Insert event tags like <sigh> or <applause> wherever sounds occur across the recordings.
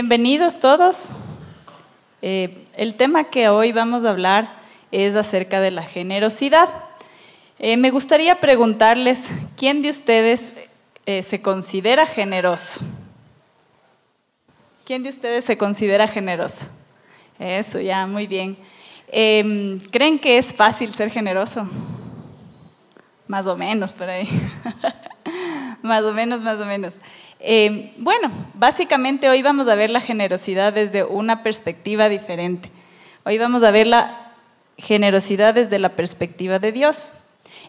Bienvenidos todos. Eh, el tema que hoy vamos a hablar es acerca de la generosidad. Eh, me gustaría preguntarles, ¿quién de ustedes eh, se considera generoso? ¿Quién de ustedes se considera generoso? Eso, ya, muy bien. Em, ¿Creen que es fácil ser generoso? Más o menos, por ahí. <laughs> más o menos, más o menos. Em, bueno, básicamente hoy vamos a ver la generosidad desde una perspectiva diferente. Hoy vamos a ver la generosidad desde la perspectiva de Dios.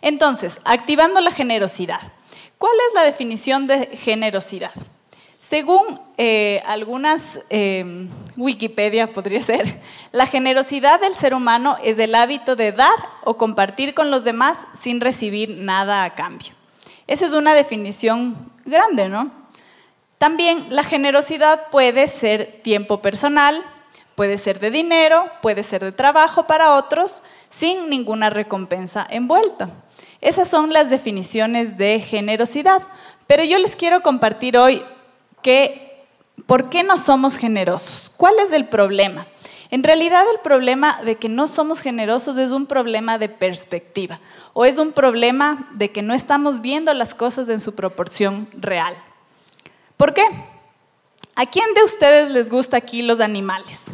Entonces, activando la generosidad. ¿Cuál es la definición de generosidad? Según eh, algunas eh, Wikipedia podría ser, la generosidad del ser humano es el hábito de dar o compartir con los demás sin recibir nada a cambio. Esa es una definición grande, ¿no? También la generosidad puede ser tiempo personal, puede ser de dinero, puede ser de trabajo para otros, sin ninguna recompensa envuelta. Esas son las definiciones de generosidad. Pero yo les quiero compartir hoy que, ¿por qué no somos generosos? ¿Cuál es el problema? En realidad el problema de que no somos generosos es un problema de perspectiva o es un problema de que no estamos viendo las cosas en su proporción real. ¿Por qué? ¿A quién de ustedes les gusta aquí los animales?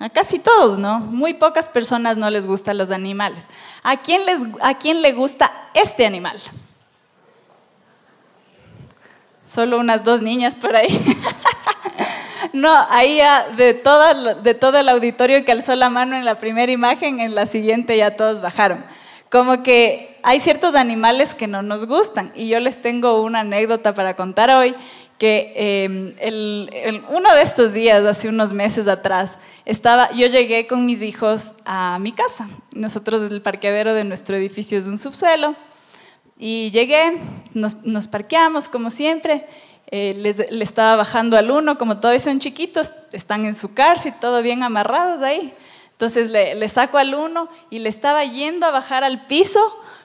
A casi todos, ¿no? Muy pocas personas no les gustan los animales. ¿A quién, les, a quién le gusta este animal? Solo unas dos niñas por ahí. <laughs> no, ahí de, de todo el auditorio que alzó la mano en la primera imagen, en la siguiente ya todos bajaron. Como que hay ciertos animales que no nos gustan. Y yo les tengo una anécdota para contar hoy que em, uno de estos días, hace unos meses atrás, estaba, yo llegué con mis hijos a mi casa. Nosotros, el parqueadero de nuestro edificio es un subsuelo. Y llegué, nos, parqueamos como siempre. Eh, le estaba bajando al uno, como todavía son chiquitos, están en su cárcel, todo bien amarrados ahí. Entonces le, le saco al uno y le estaba yendo a bajar al piso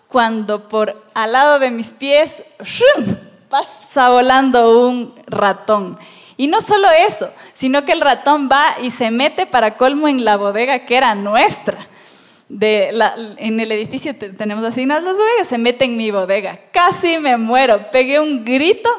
cuando por al lado de mis pies ¡shum! pasa volando un ratón. Y no solo eso, sino que el ratón va y se mete para colmo en la bodega que era nuestra. De en el edificio tenemos asignadas las bodegas, se mete en mi bodega. Casi me muero, pegué un grito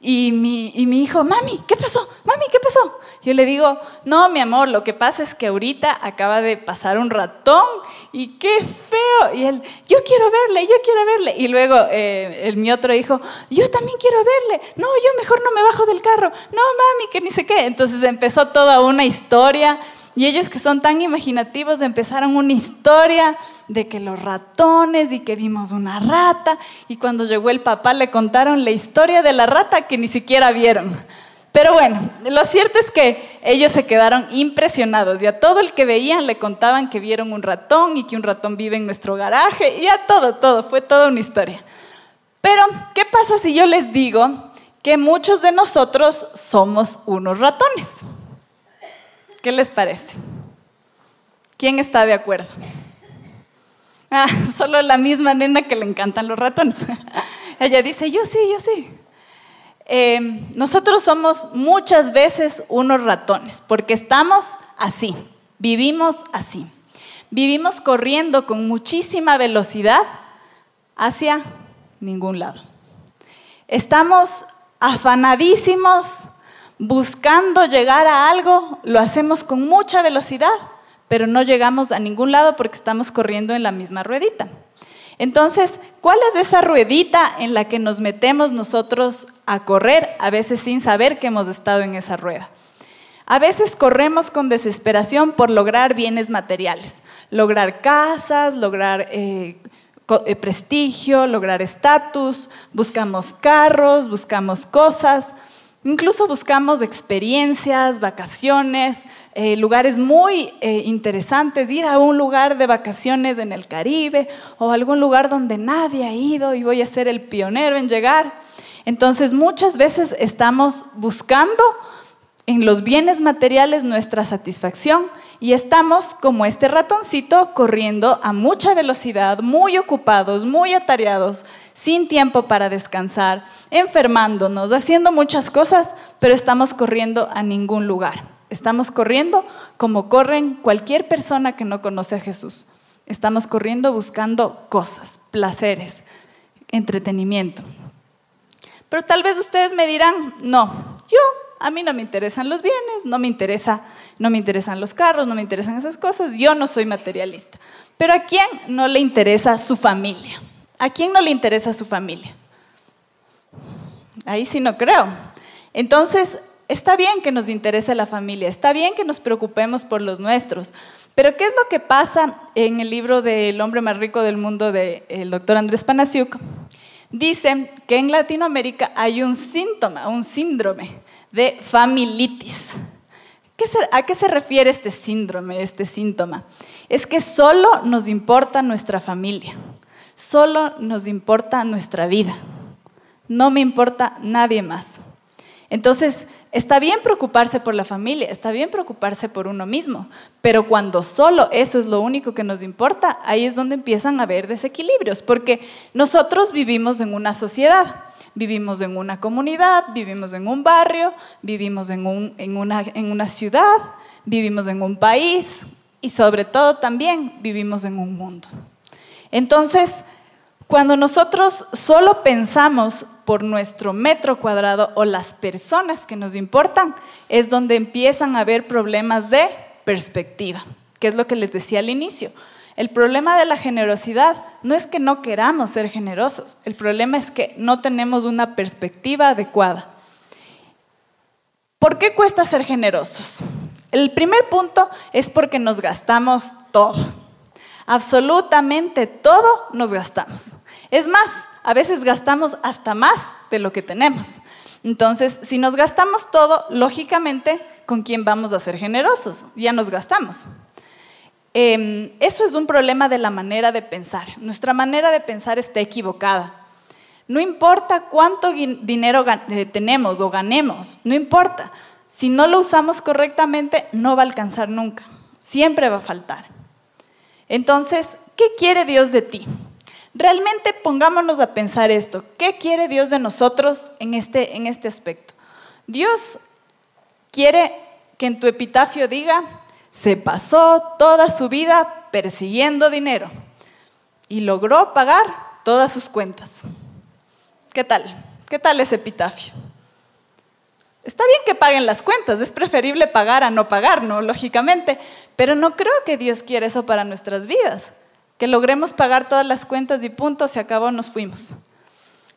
y mi, y mi hijo, mami, ¿qué pasó? Mami, ¿qué pasó? Yo le digo, no, mi amor, lo que pasa es que ahorita acaba de pasar un ratón y qué feo. Y él, yo quiero verle, yo quiero verle. Y luego eh, el, mi otro hijo, yo también quiero verle. No, yo mejor no me bajo del carro. No, mami, que ni sé qué. Entonces empezó toda una historia. Y ellos que son tan imaginativos empezaron una historia de que los ratones y que vimos una rata. Y cuando llegó el papá le contaron la historia de la rata que ni siquiera vieron. Pero bueno, lo cierto es que ellos se quedaron impresionados y a todo el que veían le contaban que vieron un ratón y que un ratón vive en nuestro garaje y a todo, todo, fue toda una historia. Pero, ¿qué pasa si yo les digo que muchos de nosotros somos unos ratones? ¿Qué les parece? ¿Quién está de acuerdo? Ah, <laughs> solo la misma nena que le encantan los ratones. <laughs> Ella dice, yo sí, yo sí. Em, nosotros somos muchas veces unos ratones, porque estamos así, vivimos así. Vivimos corriendo con muchísima velocidad hacia ningún lado. Estamos afanadísimos buscando llegar a algo, lo hacemos con mucha velocidad, pero no llegamos a ningún lado porque estamos corriendo en la misma ruedita. Entonces, ¿cuál es esa ruedita en la que nos metemos nosotros a correr, a veces sin saber que hemos estado en esa rueda? A veces corremos con desesperación por lograr bienes materiales, lograr casas, lograr eh, eh, prestigio, lograr estatus, buscamos carros, buscamos cosas, Incluso buscamos experiencias, vacaciones, eh, lugares muy eh, interesantes, ir a un lugar de vacaciones en el Caribe o algún lugar donde nadie ha ido y voy a ser el pionero en llegar. Entonces muchas veces estamos buscando en los bienes materiales nuestra satisfacción y estamos como este ratoncito corriendo a mucha velocidad, muy ocupados, muy atareados, sin tiempo para descansar, enfermándonos, haciendo muchas cosas, pero estamos corriendo a ningún lugar. Estamos corriendo como corren cualquier persona que no conoce a Jesús. Estamos corriendo buscando cosas, placeres, entretenimiento. Pero tal vez ustedes me dirán, no, a mí no me interesan los bienes, no me, interesa, no me interesan los carros, no me interesan esas cosas, yo no soy materialista. Pero ¿a quién no le interesa su familia? ¿A quién no le interesa su familia? Ahí sí no creo. Entonces, está bien que nos interese la familia, está bien que nos preocupemos por los nuestros, pero ¿qué es lo que pasa en el libro del hombre más rico del mundo del doctor Andrés Panasiuk? Dicen que en Latinoamérica hay un síntoma, un síndrome de familitis. ¿A qué se refiere este síndrome, este síntoma? Es que solo nos importa nuestra familia, solo nos importa nuestra vida, no me importa nadie más. Entonces, Está bien preocuparse por la familia, está bien preocuparse por uno mismo, pero cuando solo eso es lo único que nos importa, ahí es donde empiezan a haber desequilibrios, porque nosotros vivimos en una sociedad, vivimos en una comunidad, vivimos en un barrio, vivimos en, una, en una ciudad, vivimos en un país y sobre todo también vivimos en un mundo. Entonces, cuando nosotros solo pensamos por nuestro metro cuadrado o las personas que nos importan, es donde empiezan a haber problemas de perspectiva, que es lo que les decía al inicio. El problema de la generosidad no es que no queramos ser generosos, el problema es que no tenemos una perspectiva adecuada. ¿Por qué cuesta ser generosos? El primer punto es porque nos gastamos todo. Absolutamente todo nos gastamos. Es más, a veces gastamos hasta más de lo que tenemos. Entonces, si nos gastamos todo, lógicamente, ¿con quién vamos a ser generosos? Ya nos gastamos. Em, eso es un problema de la manera de pensar. Nuestra manera de pensar está equivocada. No importa cuánto dinero eh, tenemos o ganemos, no importa. Si no lo usamos correctamente, no va a alcanzar nunca. Siempre va a faltar. Entonces, ¿qué quiere Dios de ti? Realmente pongámonos a pensar esto. ¿Qué quiere Dios de nosotros en este, en este aspecto? Dios quiere que en tu epitafio diga, se pasó toda su vida persiguiendo dinero y logró pagar todas sus cuentas. ¿Qué tal? ¿Qué tal ese epitafio? Está bien que paguen las cuentas, es preferible pagar a no pagar, ¿no? Lógicamente, pero no creo que Dios quiera eso para nuestras vidas, que logremos pagar todas las cuentas y punto, se acabó, nos fuimos.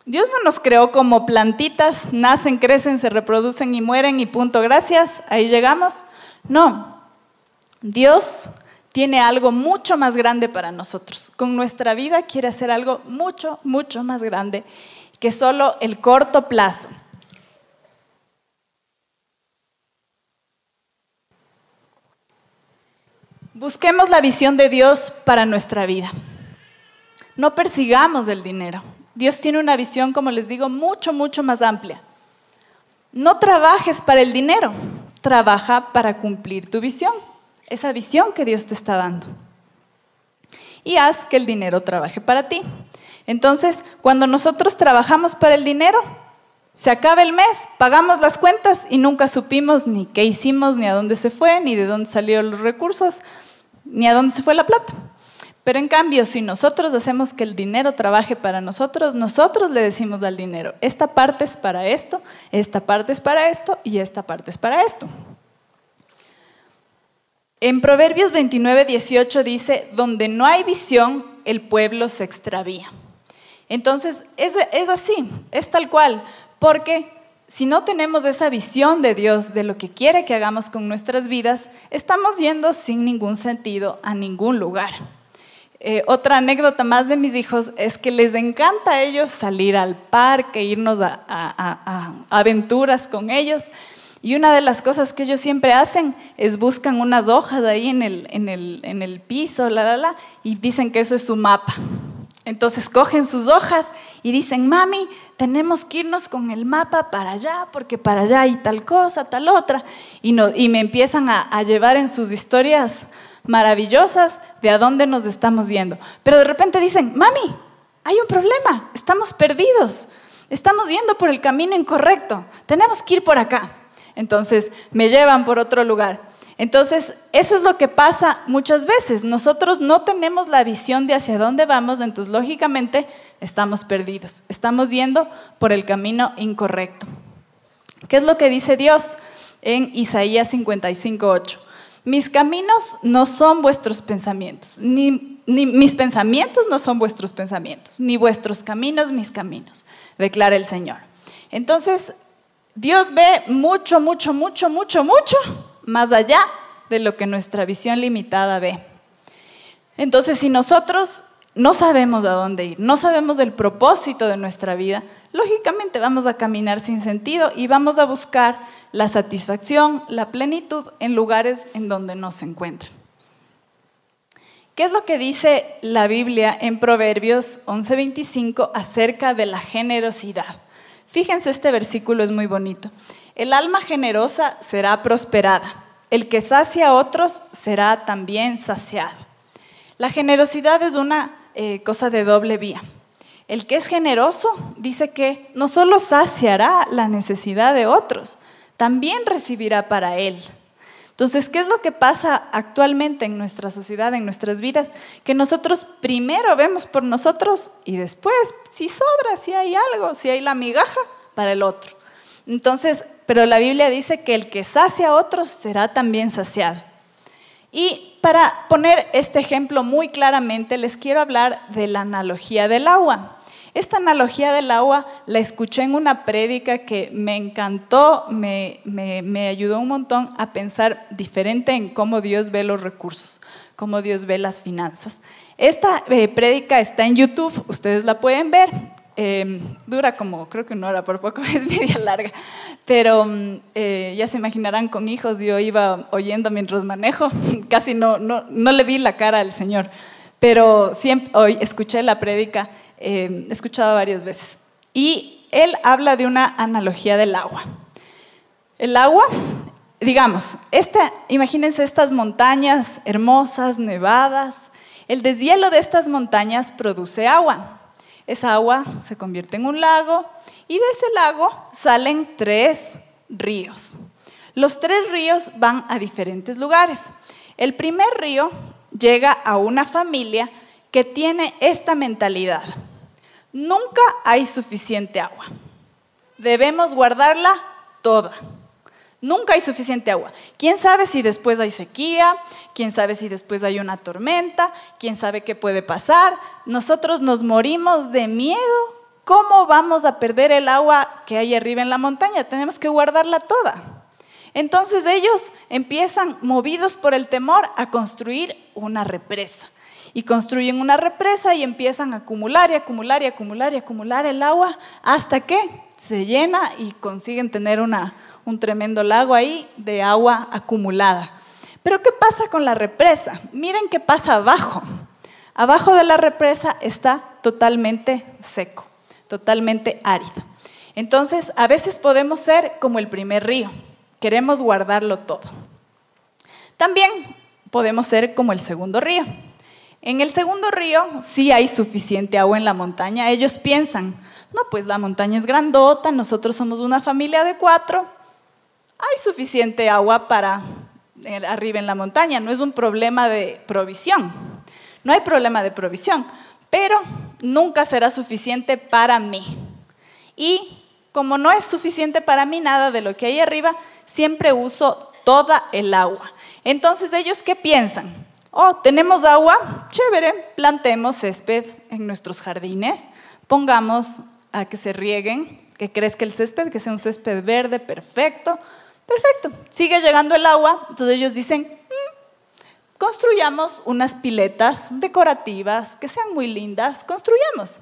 Dios no nos creó como plantitas, nacen, crecen, se reproducen y mueren y punto, gracias, ahí llegamos. No, Dios tiene algo mucho más grande para nosotros. Con nuestra vida quiere hacer algo mucho, mucho más grande que solo el corto plazo. Busquemos la visión de Dios para nuestra vida. No persigamos el dinero. Dios tiene una visión, como les digo, mucho, mucho más amplia. No trabajes para el dinero, trabaja para cumplir tu visión, esa visión que Dios te está dando. Y haz que el dinero trabaje para ti. Entonces, cuando nosotros trabajamos para el dinero, se acaba el mes, pagamos las cuentas y nunca supimos ni qué hicimos, ni a dónde se fue, ni de dónde salieron los recursos, ni a dónde se fue la plata. Pero en cambio, si nosotros hacemos que el dinero trabaje para nosotros, nosotros le decimos al dinero, esta parte es para esto, esta parte es para esto y esta parte es para esto. En Proverbios 29, 18 dice, donde no hay visión, el pueblo se extravía. Entonces, es, es así, es tal cual, porque si no tenemos esa visión de Dios, de lo que quiere que hagamos con nuestras vidas, estamos yendo sin ningún sentido a ningún lugar. Eh, otra anécdota más de mis hijos es que les encanta a ellos salir al parque, irnos a, aventuras con ellos. Y una de las cosas que ellos siempre hacen es buscan unas hojas ahí en el, en el, en el piso, la, la, la, y dicen que eso es su mapa. Entonces cogen sus hojas y dicen, mami, tenemos que irnos con el mapa para allá, porque para allá hay tal cosa, tal otra. Y, me empiezan a, a llevar en sus historias maravillosas de a dónde nos estamos yendo. Pero de repente dicen, mami, hay un problema, estamos perdidos, estamos yendo por el camino incorrecto, tenemos que ir por acá. Entonces me llevan por otro lugar. Entonces, eso es lo que pasa muchas veces. Nosotros no tenemos la visión de hacia dónde vamos, entonces lógicamente estamos perdidos. Estamos yendo por el camino incorrecto. ¿Qué es lo que dice Dios en Isaías 55:8? Mis caminos no son vuestros pensamientos, ni, mis pensamientos no son vuestros pensamientos, ni vuestros caminos mis caminos, declara el Señor. Entonces, Dios ve mucho, mucho, mucho, mucho, mucho más allá de lo que nuestra visión limitada ve. Entonces, si nosotros no sabemos a dónde ir, no sabemos el propósito de nuestra vida, lógicamente vamos a caminar sin sentido y vamos a buscar la satisfacción, la plenitud en lugares en donde no se encuentran. ¿Qué es lo que dice la Biblia en Proverbios 11:25 acerca de la generosidad? Fíjense, este versículo es muy bonito. El alma generosa será prosperada. El que sacia a otros será también saciado. La generosidad es una eh, cosa de doble vía. El que es generoso dice que no solo saciará la necesidad de otros, también recibirá para él. Entonces, ¿qué es lo que pasa actualmente en nuestra sociedad, en nuestras vidas? Que nosotros primero vemos por nosotros y después, si sobra, si hay algo, si hay la migaja, para el otro. Entonces, pero la Biblia dice que el que sacia a otros será también saciado. Y para poner este ejemplo muy claramente, les quiero hablar de la analogía del agua. Esta analogía del agua la escuché en una prédica que me encantó, me, me, ayudó un montón a pensar diferente en cómo Dios ve los recursos, cómo Dios ve las finanzas. Esta eh, prédica está en YouTube, ustedes la pueden ver. Em, dura como, creo que una hora, por poco <laughs> es media larga, pero mm, eh, ya se imaginarán con hijos, yo iba oyendo mientras manejo, <laughs> casi no, no, no le vi la cara al Señor, pero siempre hoy escuché la prédica, eh, he escuchado varias veces, y él habla de una analogía del agua. El agua, digamos, esta, imagínense estas montañas hermosas, nevadas, el deshielo de estas montañas produce agua. Esa agua se convierte en un lago y de ese lago salen tres ríos. Los tres ríos van a diferentes lugares. El primer río llega a una familia que tiene esta mentalidad. Nunca hay suficiente agua. Debemos guardarla toda. Nunca hay suficiente agua. ¿Quién sabe si después hay sequía? ¿Quién sabe si después hay una tormenta? ¿Quién sabe qué puede pasar? Nosotros nos morimos de miedo. ¿Cómo vamos a perder el agua que hay arriba en la montaña? Tenemos que guardarla toda. Entonces ellos empiezan, movidos por el temor, a construir una represa. Y construyen una represa y empiezan a acumular y acumular y acumular y acumular el agua hasta que se llena y consiguen tener una, un tremendo lago ahí de agua acumulada. Pero ¿qué pasa con la represa? Miren qué pasa abajo. Abajo de la represa está totalmente seco, totalmente árido. Entonces, a veces podemos ser como el primer río, queremos guardarlo todo. También podemos ser como el segundo río. En el segundo río sí hay suficiente agua en la montaña. Ellos piensan, no, pues la montaña es grandota, nosotros somos una familia de cuatro, hay suficiente agua para eh, arriba en la montaña, no es un problema de provisión, no hay problema de provisión, pero nunca será suficiente para mí. Y como no es suficiente para mí nada de lo que hay arriba, siempre uso toda el agua. Entonces ellos, ¿qué piensan? Oh, tenemos agua, chévere, plantemos césped en nuestros jardines, pongamos a que se rieguen, que crezca el césped, que sea un césped verde, perfecto, Perfecto, sigue llegando el agua, entonces ellos dicen, mm, construyamos unas piletas decorativas que sean muy lindas, construyamos.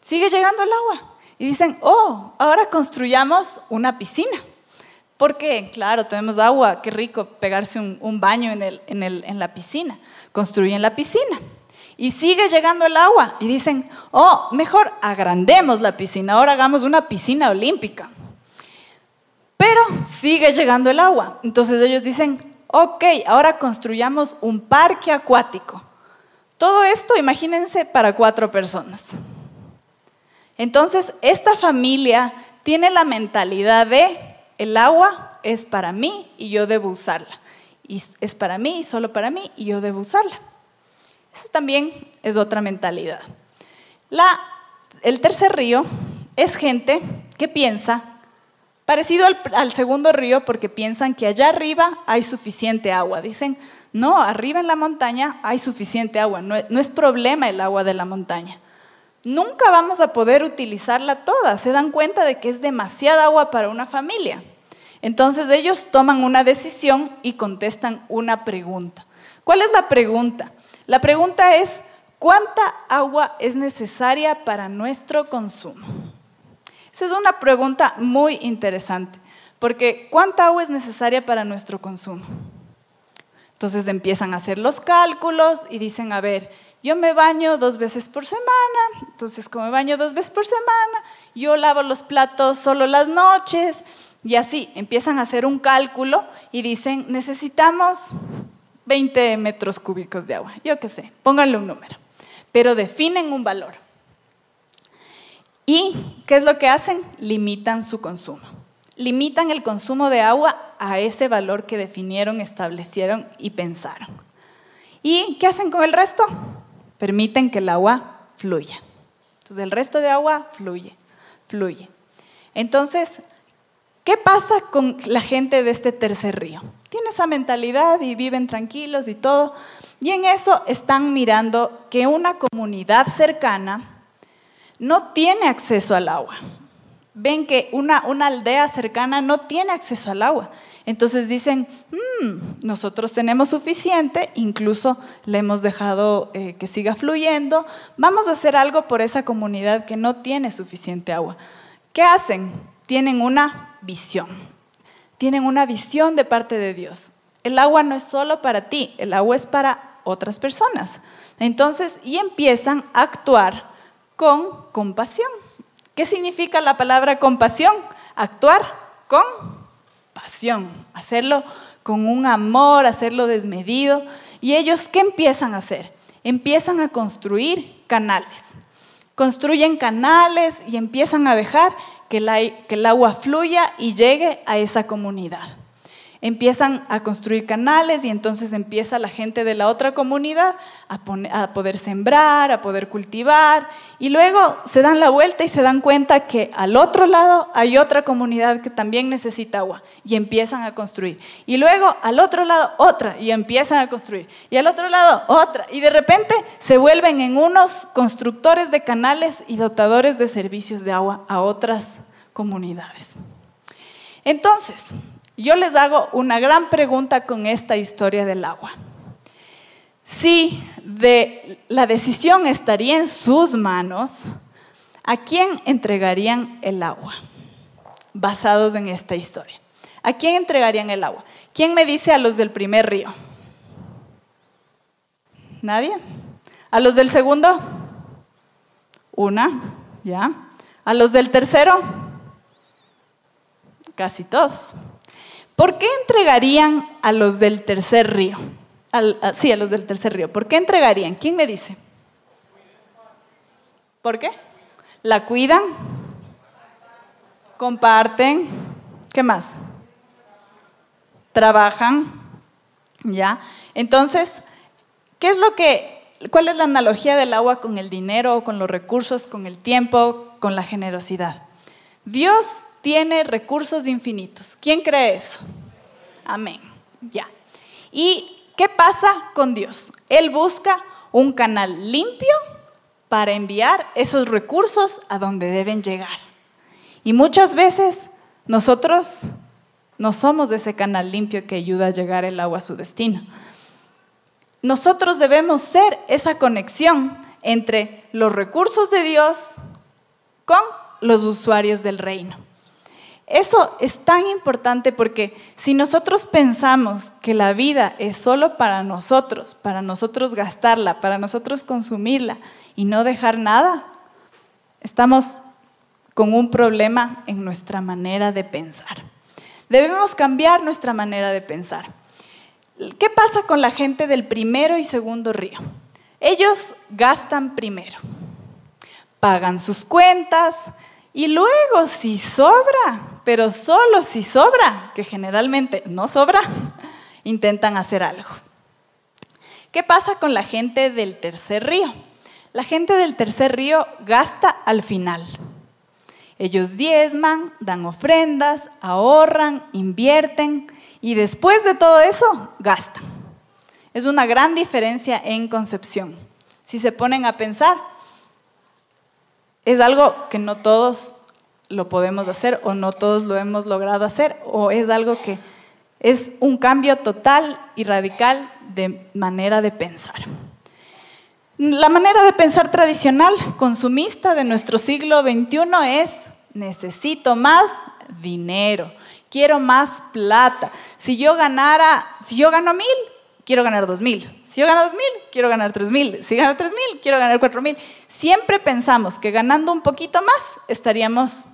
Sigue llegando el agua. Y dicen, oh, ahora construyamos una piscina. Porque, claro, tenemos agua, qué rico pegarse un, baño en, en la piscina. Construyen la piscina. y sigue llegando el agua. Y dicen, oh, mejor agrandemos la piscina, ahora hagamos una piscina olímpica. Pero sigue llegando el agua. Entonces ellos dicen, ok, ahora construyamos un parque acuático. Todo esto, imagínense, para cuatro personas. Entonces, esta familia tiene la mentalidad de, el agua es para mí y yo debo usarla. Y es para mí y solo para mí y yo debo usarla. Esa también es otra mentalidad. el tercer río es gente que piensa parecido al, segundo río porque piensan que allá arriba hay suficiente agua. Dicen, no, arriba en la montaña hay suficiente agua, no es problema el agua de la montaña. Nunca vamos a poder utilizarla toda, se dan cuenta de que es demasiada agua para una familia. Entonces ellos toman una decisión y contestan una pregunta. ¿Cuál es la pregunta? La pregunta es, ¿cuánta agua es necesaria para nuestro consumo? Esa es una pregunta muy interesante, porque ¿cuánta agua es necesaria para nuestro consumo? Entonces empiezan a hacer los cálculos y dicen, a ver, yo me baño dos veces por semana, entonces como me baño dos veces por semana, yo lavo los platos solo las noches, y así empiezan a hacer un cálculo y dicen, necesitamos 20 metros cúbicos de agua, yo qué sé, pónganle un número, pero definen un valor. ¿Y qué es lo que hacen? Limitan su consumo. Limitan el consumo de agua a ese valor que definieron, establecieron y pensaron. ¿Y qué hacen con el resto? Permiten que el agua fluya. Entonces el resto de agua fluye, fluye. Entonces, ¿qué pasa con la gente de este tercer río? tiene esa mentalidad y viven tranquilos y todo. Y en eso están mirando que una comunidad cercana no tiene acceso al agua. Ven que una, una aldea cercana no tiene acceso al agua. Entonces dicen, mm, nosotros tenemos suficiente, incluso le hemos dejado eh, que siga fluyendo, vamos a hacer algo por esa comunidad que no tiene suficiente agua. ¿Qué hacen? Tienen una visión tienen una visión de parte de Dios. El agua no es solo para ti, el agua es para otras personas. Entonces, y empiezan a actuar con compasión. ¿Qué significa la palabra compasión? Actuar con hacerlo con un amor, hacerlo desmedido. ¿Y ellos qué empiezan a hacer? Empiezan a construir canales. Construyen canales y empiezan a dejar que, el agua fluya y llegue a esa comunidad empiezan a construir canales y entonces empieza la gente de la otra comunidad a, poder sembrar, a poder cultivar y luego se dan la vuelta y se dan cuenta que al otro lado hay otra comunidad que también necesita agua y empiezan a construir. Y luego al otro lado otra y empiezan a construir. Y al otro lado otra. Y de repente se vuelven en unos constructores de canales y dotadores de servicios de agua a otras comunidades. Entonces, yo les hago una gran pregunta con esta historia del agua. Si la decisión estaría en sus manos, ¿a quién entregarían el agua? Basados en esta historia. ¿A quién entregarían el agua? ¿Quién me dice a los del primer río? ¿Nadie? ¿A los del segundo? Una, ¿ya? ¿A los del tercero? Casi todos. ¿Por qué entregarían a los del tercer río? sí, a los del tercer río. ¿Por qué entregarían? ¿Quién me dice? ¿Por qué? La cuidan, comparten, ¿qué más? Trabajan, ¿ya? Entonces, ¿qué es lo que, cuál es la analogía del agua con el dinero, con los recursos, con el tiempo, con la generosidad? Dios tiene recursos infinitos. ¿Quién cree eso? Amén. Ya. ¿Y qué pasa con Dios? Él busca un canal limpio para enviar esos recursos a donde deben llegar. Y muchas veces nosotros no somos ese canal limpio que ayuda a llegar el agua a su destino. Nosotros debemos ser esa conexión entre los recursos de Dios con los usuarios del reino. Eso es tan importante porque si nosotros pensamos que la vida es solo para nosotros, para nosotros gastarla, para nosotros consumirla y no dejar nada, estamos con un problema en nuestra manera de pensar. Debemos cambiar nuestra manera de pensar. ¿Qué pasa con la gente del primero y segundo río? Ellos gastan primero, pagan sus cuentas y luego si sobra, pero solo si sobra, que generalmente no sobra, intentan hacer algo. ¿Qué pasa con la gente del tercer río? La gente del tercer río gasta al final. Ellos diezman, dan ofrendas, ahorran, invierten y después de todo eso gastan. Es una gran diferencia en concepción. Si se ponen a pensar, es algo que no todos lo podemos hacer o no todos lo hemos logrado hacer o es algo que es un cambio total y radical de manera de pensar. La manera de pensar tradicional, consumista de nuestro siglo XXI es necesito más dinero, quiero más plata. Si yo ganara, si yo gano mil, quiero ganar dos mil. Si yo gano dos mil, quiero ganar tres mil. Si gano tres mil, quiero ganar cuatro mil. Siempre pensamos que ganando un poquito más estaríamos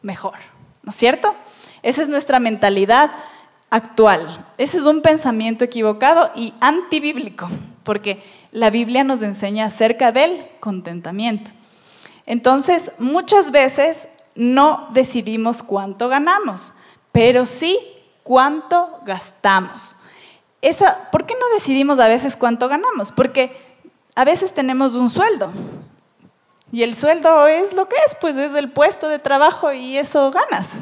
mejor, ¿no es cierto? Esa es nuestra mentalidad actual. Ese es un pensamiento equivocado y antibíblico, porque la Biblia nos enseña acerca del contentamiento. Entonces, muchas veces no decidimos cuánto ganamos, pero sí cuánto gastamos. ¿Por qué no decidimos a veces cuánto ganamos? Porque a veces tenemos un sueldo y el sueldo es lo que es, pues es el puesto de trabajo y eso ganas.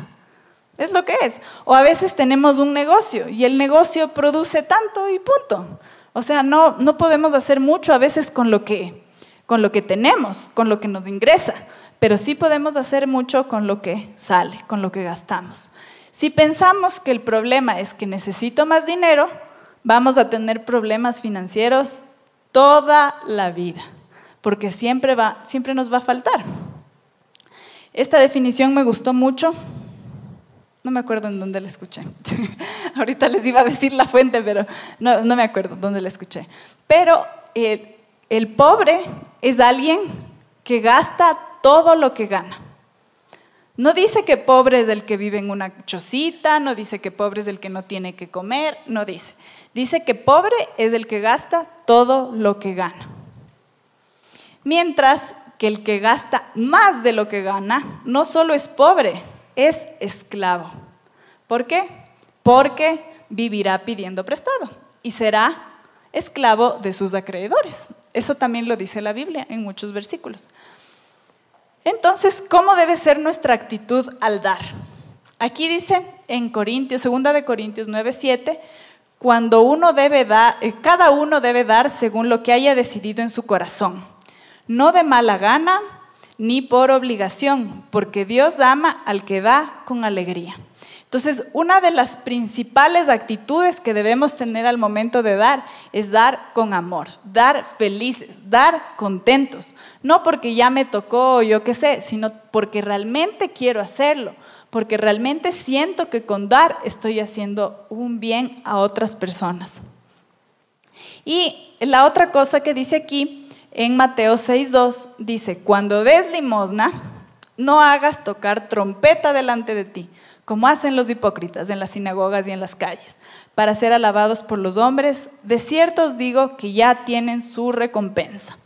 Es lo que es. O a veces tenemos un negocio y el negocio produce tanto y punto. O sea, no, no podemos hacer mucho a veces con lo, que, con lo que tenemos, con lo que nos ingresa, pero sí podemos hacer mucho con lo que sale, con lo que gastamos. Si pensamos que el problema es que necesito más dinero, vamos a tener problemas financieros toda la vida, porque siempre, va, siempre nos va a faltar. Esta definición me gustó mucho no me acuerdo en dónde la escuché. <laughs> Ahorita les iba a decir la fuente, pero no, me acuerdo dónde la escuché. Pero el, el pobre es alguien que gasta todo lo que gana. No dice que pobre es el que vive en una chocita, no dice que pobre es el que no tiene que comer, no dice. Dice que pobre es el que gasta todo lo que gana. Mientras que el que gasta más de lo que gana no solo es pobre, es esclavo. ¿Por qué? Porque vivirá pidiendo prestado y será esclavo de sus acreedores. Eso también lo dice la Biblia en muchos versículos. Entonces, ¿cómo debe ser nuestra actitud al dar? Aquí dice en Corintios, segunda de Corintios 9:7, cuando uno debe dar, eh, cada uno debe dar según lo que haya decidido en su corazón, no de mala gana, ni por obligación, porque Dios ama al que da con alegría. Entonces, una de las principales actitudes que debemos tener al momento de dar es dar con amor, dar felices, dar contentos. No porque ya me tocó yo qué sé, sino porque realmente quiero hacerlo, porque realmente siento que con dar estoy haciendo un bien a otras personas. Y la otra cosa que dice aquí en Mateo 6.2 dice, cuando des limosna, no hagas tocar trompeta delante de ti, como hacen los hipócritas en las sinagogas y en las calles, para ser alabados por los hombres. De cierto os digo que ya tienen su recompensa.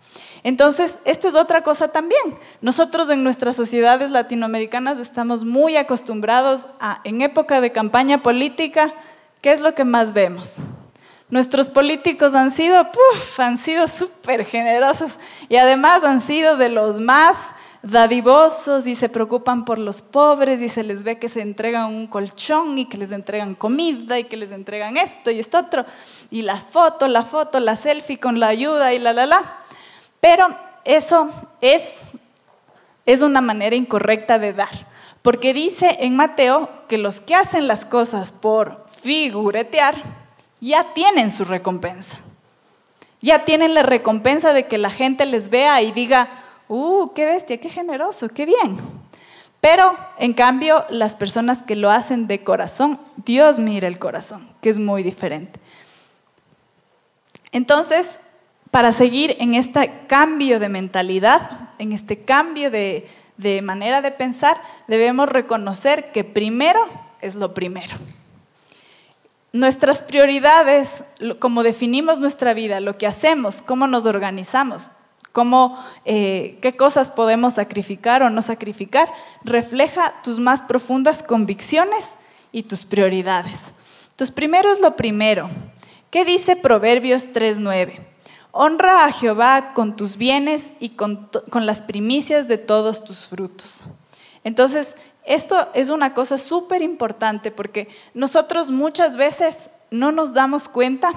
Entonces, esto es otra cosa también. Nosotros en nuestras sociedades latinoamericanas estamos muy acostumbrados a, en época de campaña política, ¿qué es lo que más vemos? Nuestros políticos han sido, han sido súper generosos y además han sido de los más dadivosos y se preocupan por los pobres y se les ve que se entregan un colchón y que les entregan comida y que les entregan esto y esto otro y la foto, la foto, la selfie con la ayuda y la la la. Pero eso es, es una manera incorrecta de dar, porque dice en Mateo que los que hacen las cosas por figuretear, ya tienen su recompensa. Ya tienen la recompensa de que la gente les vea y diga, ¡uh, qué bestia, qué generoso, qué bien! Pero, en cambio, las personas que lo hacen de corazón, Dios mira el corazón, que es muy diferente. Entonces, para seguir en este cambio de mentalidad, en este cambio de, de manera de pensar, debemos reconocer que primero es lo primero. Nuestras prioridades, como definimos nuestra vida, lo que hacemos, cómo nos organizamos, cómo, eh, qué cosas podemos sacrificar o no sacrificar, refleja tus más profundas convicciones y tus prioridades. Entonces, primero es lo primero. ¿Qué dice Proverbios 3.9? Honra a Jehová con tus bienes y con, con las primicias de todos tus frutos. Entonces, esto es una cosa súper importante porque nosotros muchas veces no nos damos cuenta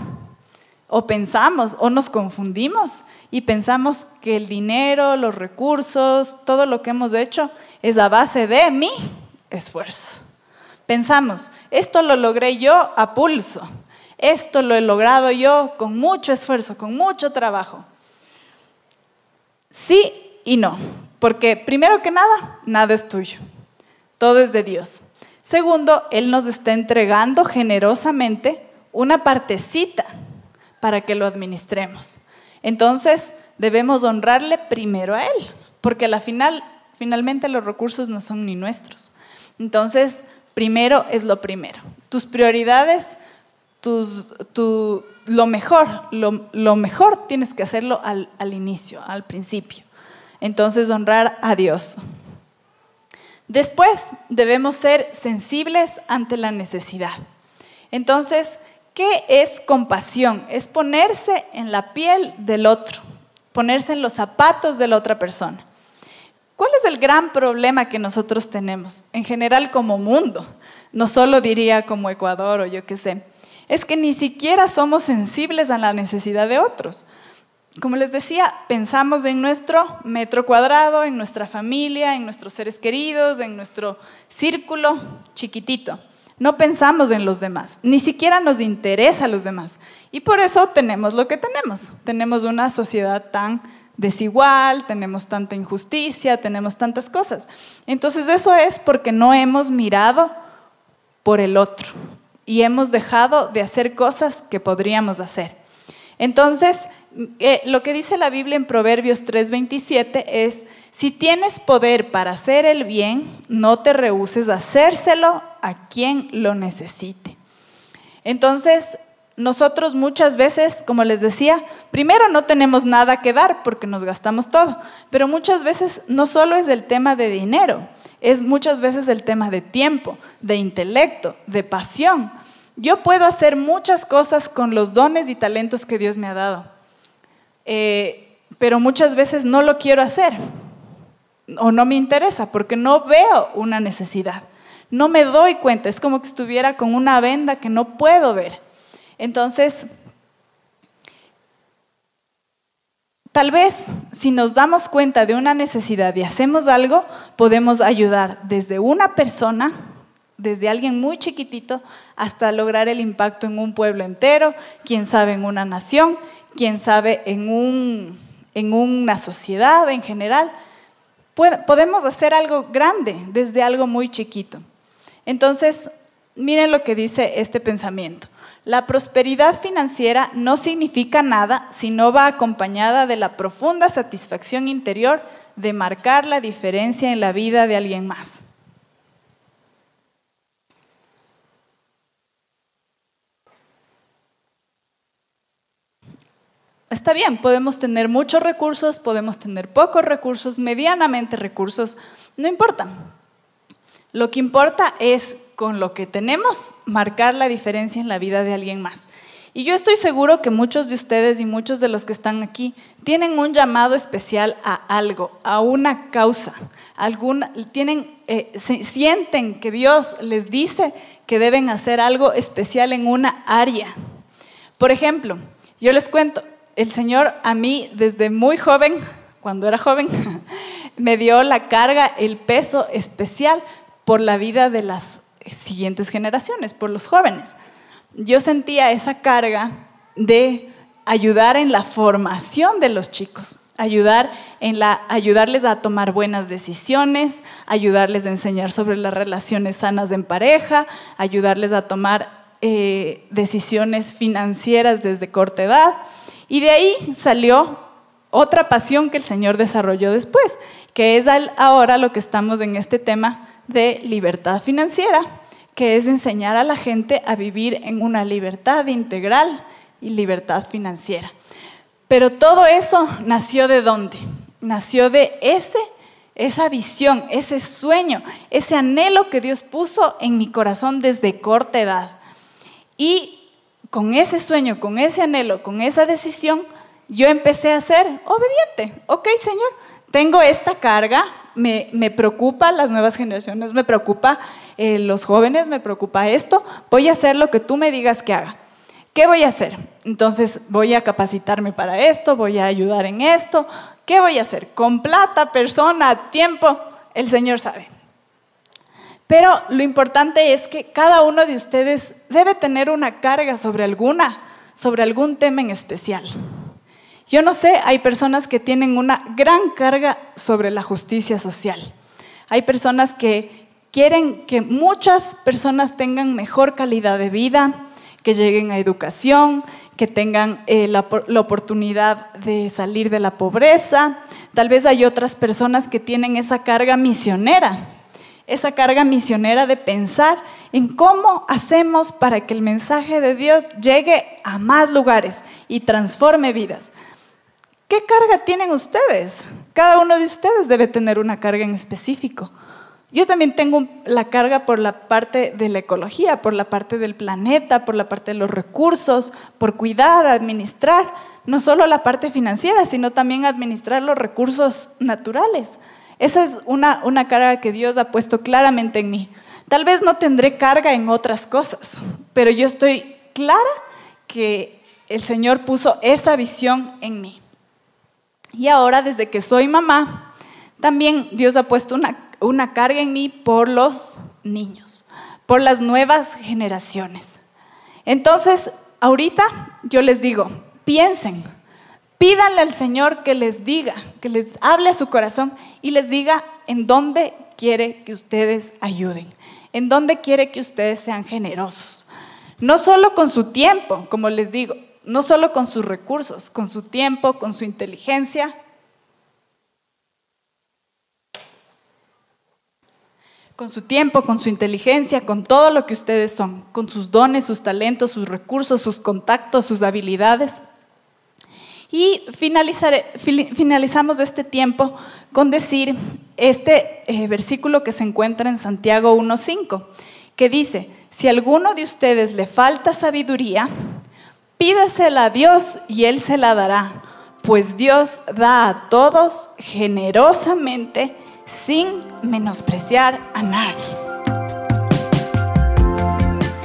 o pensamos o nos confundimos y pensamos que el dinero, los recursos, todo lo que hemos hecho es a base de mi esfuerzo. Pensamos, esto lo logré yo a pulso, esto lo he logrado yo con mucho esfuerzo, con mucho trabajo. Sí y no, porque primero que nada, nada es tuyo. Todo es de Dios. Segundo, Él nos está entregando generosamente una partecita para que lo administremos. Entonces, debemos honrarle primero a Él, porque a final, finalmente los recursos no son ni nuestros. Entonces, primero es lo primero. Tus prioridades, tus, lo mejor, lo, mejor tienes que hacerlo al, al inicio, al principio. Entonces, honrar a Dios. Después debemos ser sensibles ante la necesidad. Entonces, ¿qué es compasión? Es ponerse en la piel del otro, ponerse en los zapatos de la otra persona. ¿Cuál es el gran problema que nosotros tenemos en general como mundo? No solo diría como Ecuador o yo qué sé. Es que ni siquiera somos sensibles a la necesidad de otros. Como les decía, pensamos en nuestro metro cuadrado, en nuestra familia, en nuestros seres queridos, en nuestro círculo chiquitito. No pensamos en los demás, ni siquiera nos interesa a los demás. Y por eso tenemos lo que tenemos. Tenemos una sociedad tan desigual, tenemos tanta injusticia, tenemos tantas cosas. Entonces eso es porque no hemos mirado por el otro y hemos dejado de hacer cosas que podríamos hacer. Entonces, eh, lo que dice la Biblia en Proverbios 3:27 es, si tienes poder para hacer el bien, no te rehuses a hacérselo a quien lo necesite. Entonces, nosotros muchas veces, como les decía, primero no tenemos nada que dar porque nos gastamos todo, pero muchas veces no solo es el tema de dinero, es muchas veces el tema de tiempo, de intelecto, de pasión. Yo puedo hacer muchas cosas con los dones y talentos que Dios me ha dado eh, pero muchas veces no lo quiero hacer o no me interesa porque no veo una necesidad. No me doy cuenta, es como que estuviera con una venda que no puedo ver. Entonces, tal vez si nos damos cuenta de una necesidad y hacemos algo, podemos ayudar desde una persona, desde alguien muy chiquitito, hasta lograr el impacto en un pueblo entero, quién sabe en una nación quién sabe, en, un, en una sociedad en general. podemos hacer algo grande desde algo muy chiquito. Entonces, miren lo que dice este pensamiento. La prosperidad financiera no significa nada si no va acompañada de la profunda satisfacción interior de marcar la diferencia en la vida de alguien más. Está bien, podemos tener muchos recursos, podemos tener pocos recursos, medianamente recursos, no importa. Lo que importa es con lo que tenemos marcar la diferencia en la vida de alguien más. Y yo estoy seguro que muchos de ustedes y muchos de los que están aquí tienen un llamado especial a algo, a una causa. Alguna, tienen, eh, sienten que Dios les dice que deben hacer algo especial en una área. Por ejemplo, yo les cuento, el Señor a mí desde muy joven, cuando era joven, <laughs> me dio la carga, el peso especial por la vida de las siguientes generaciones, por los jóvenes. Yo sentía esa carga de ayudar en la formación de los chicos. ayudar en la, ayudarles a tomar buenas decisiones, ayudarles a enseñar sobre las relaciones sanas en pareja, ayudarles a tomar eh, decisiones financieras desde corta edad. Y de ahí salió otra pasión que el Señor desarrolló después, que es ahora lo que estamos en este tema de libertad financiera, que es enseñar a la gente a vivir en una libertad integral y libertad financiera. Pero todo eso nació de dónde? Nació de ese, esa visión, ese sueño, ese anhelo que Dios puso en mi corazón desde corta edad. Y con ese sueño, con ese anhelo, con esa decisión, yo empecé a ser obediente. Ok, Señor, tengo esta carga, me, me preocupa las nuevas generaciones, me preocupa eh, los jóvenes, me preocupa esto, voy a hacer lo que tú me digas que haga. ¿Qué voy a hacer? Entonces voy a capacitarme para esto, voy a ayudar en esto. ¿Qué voy a hacer? Con plata, persona, tiempo, el Señor sabe. Pero lo importante es que cada uno de ustedes debe tener una carga sobre alguna, sobre algún tema en especial. Yo no sé, hay personas que tienen una gran carga sobre la justicia social. Hay personas que quieren que muchas personas tengan mejor calidad de vida, que lleguen a educación, que tengan eh, la, oportunidad de salir de la pobreza. Tal vez hay otras personas que tienen esa carga misionera, esa carga misionera de pensar en cómo hacemos para que el mensaje de Dios llegue a más lugares y transforme vidas. ¿Qué carga tienen ustedes? Cada uno de ustedes debe tener una carga en específico. Yo también tengo la carga por la parte de la ecología, por la parte del planeta, por la parte de los recursos, por cuidar, administrar, no solo la parte financiera, sino también administrar los recursos naturales. Esa es una, una carga que Dios ha puesto claramente en mí. Tal vez no tendré carga en otras cosas, pero yo estoy clara que el Señor puso esa visión en mí. Y ahora, desde que soy mamá, también Dios ha puesto una una carga en mí por los niños, por las nuevas generaciones. Entonces, ahorita yo les digo, piensen, pídanle al Señor que les diga, que les hable a su corazón y les diga en dónde quiere que ustedes ayuden, en dónde quiere que ustedes sean generosos. No solo con su tiempo, como les digo, no solo con sus recursos, con su tiempo, con su inteligencia, con su tiempo, con su inteligencia, con todo lo que ustedes son, con sus dones, sus talentos, sus recursos, sus contactos, sus habilidades. Y finalizamos este tiempo con decir este eh, versículo que se encuentra en Santiago 1.5, que dice, si a alguno de ustedes le falta sabiduría, pídasela a Dios y Él se la dará, pues Dios da a todos generosamente sin menospreciar a nadie.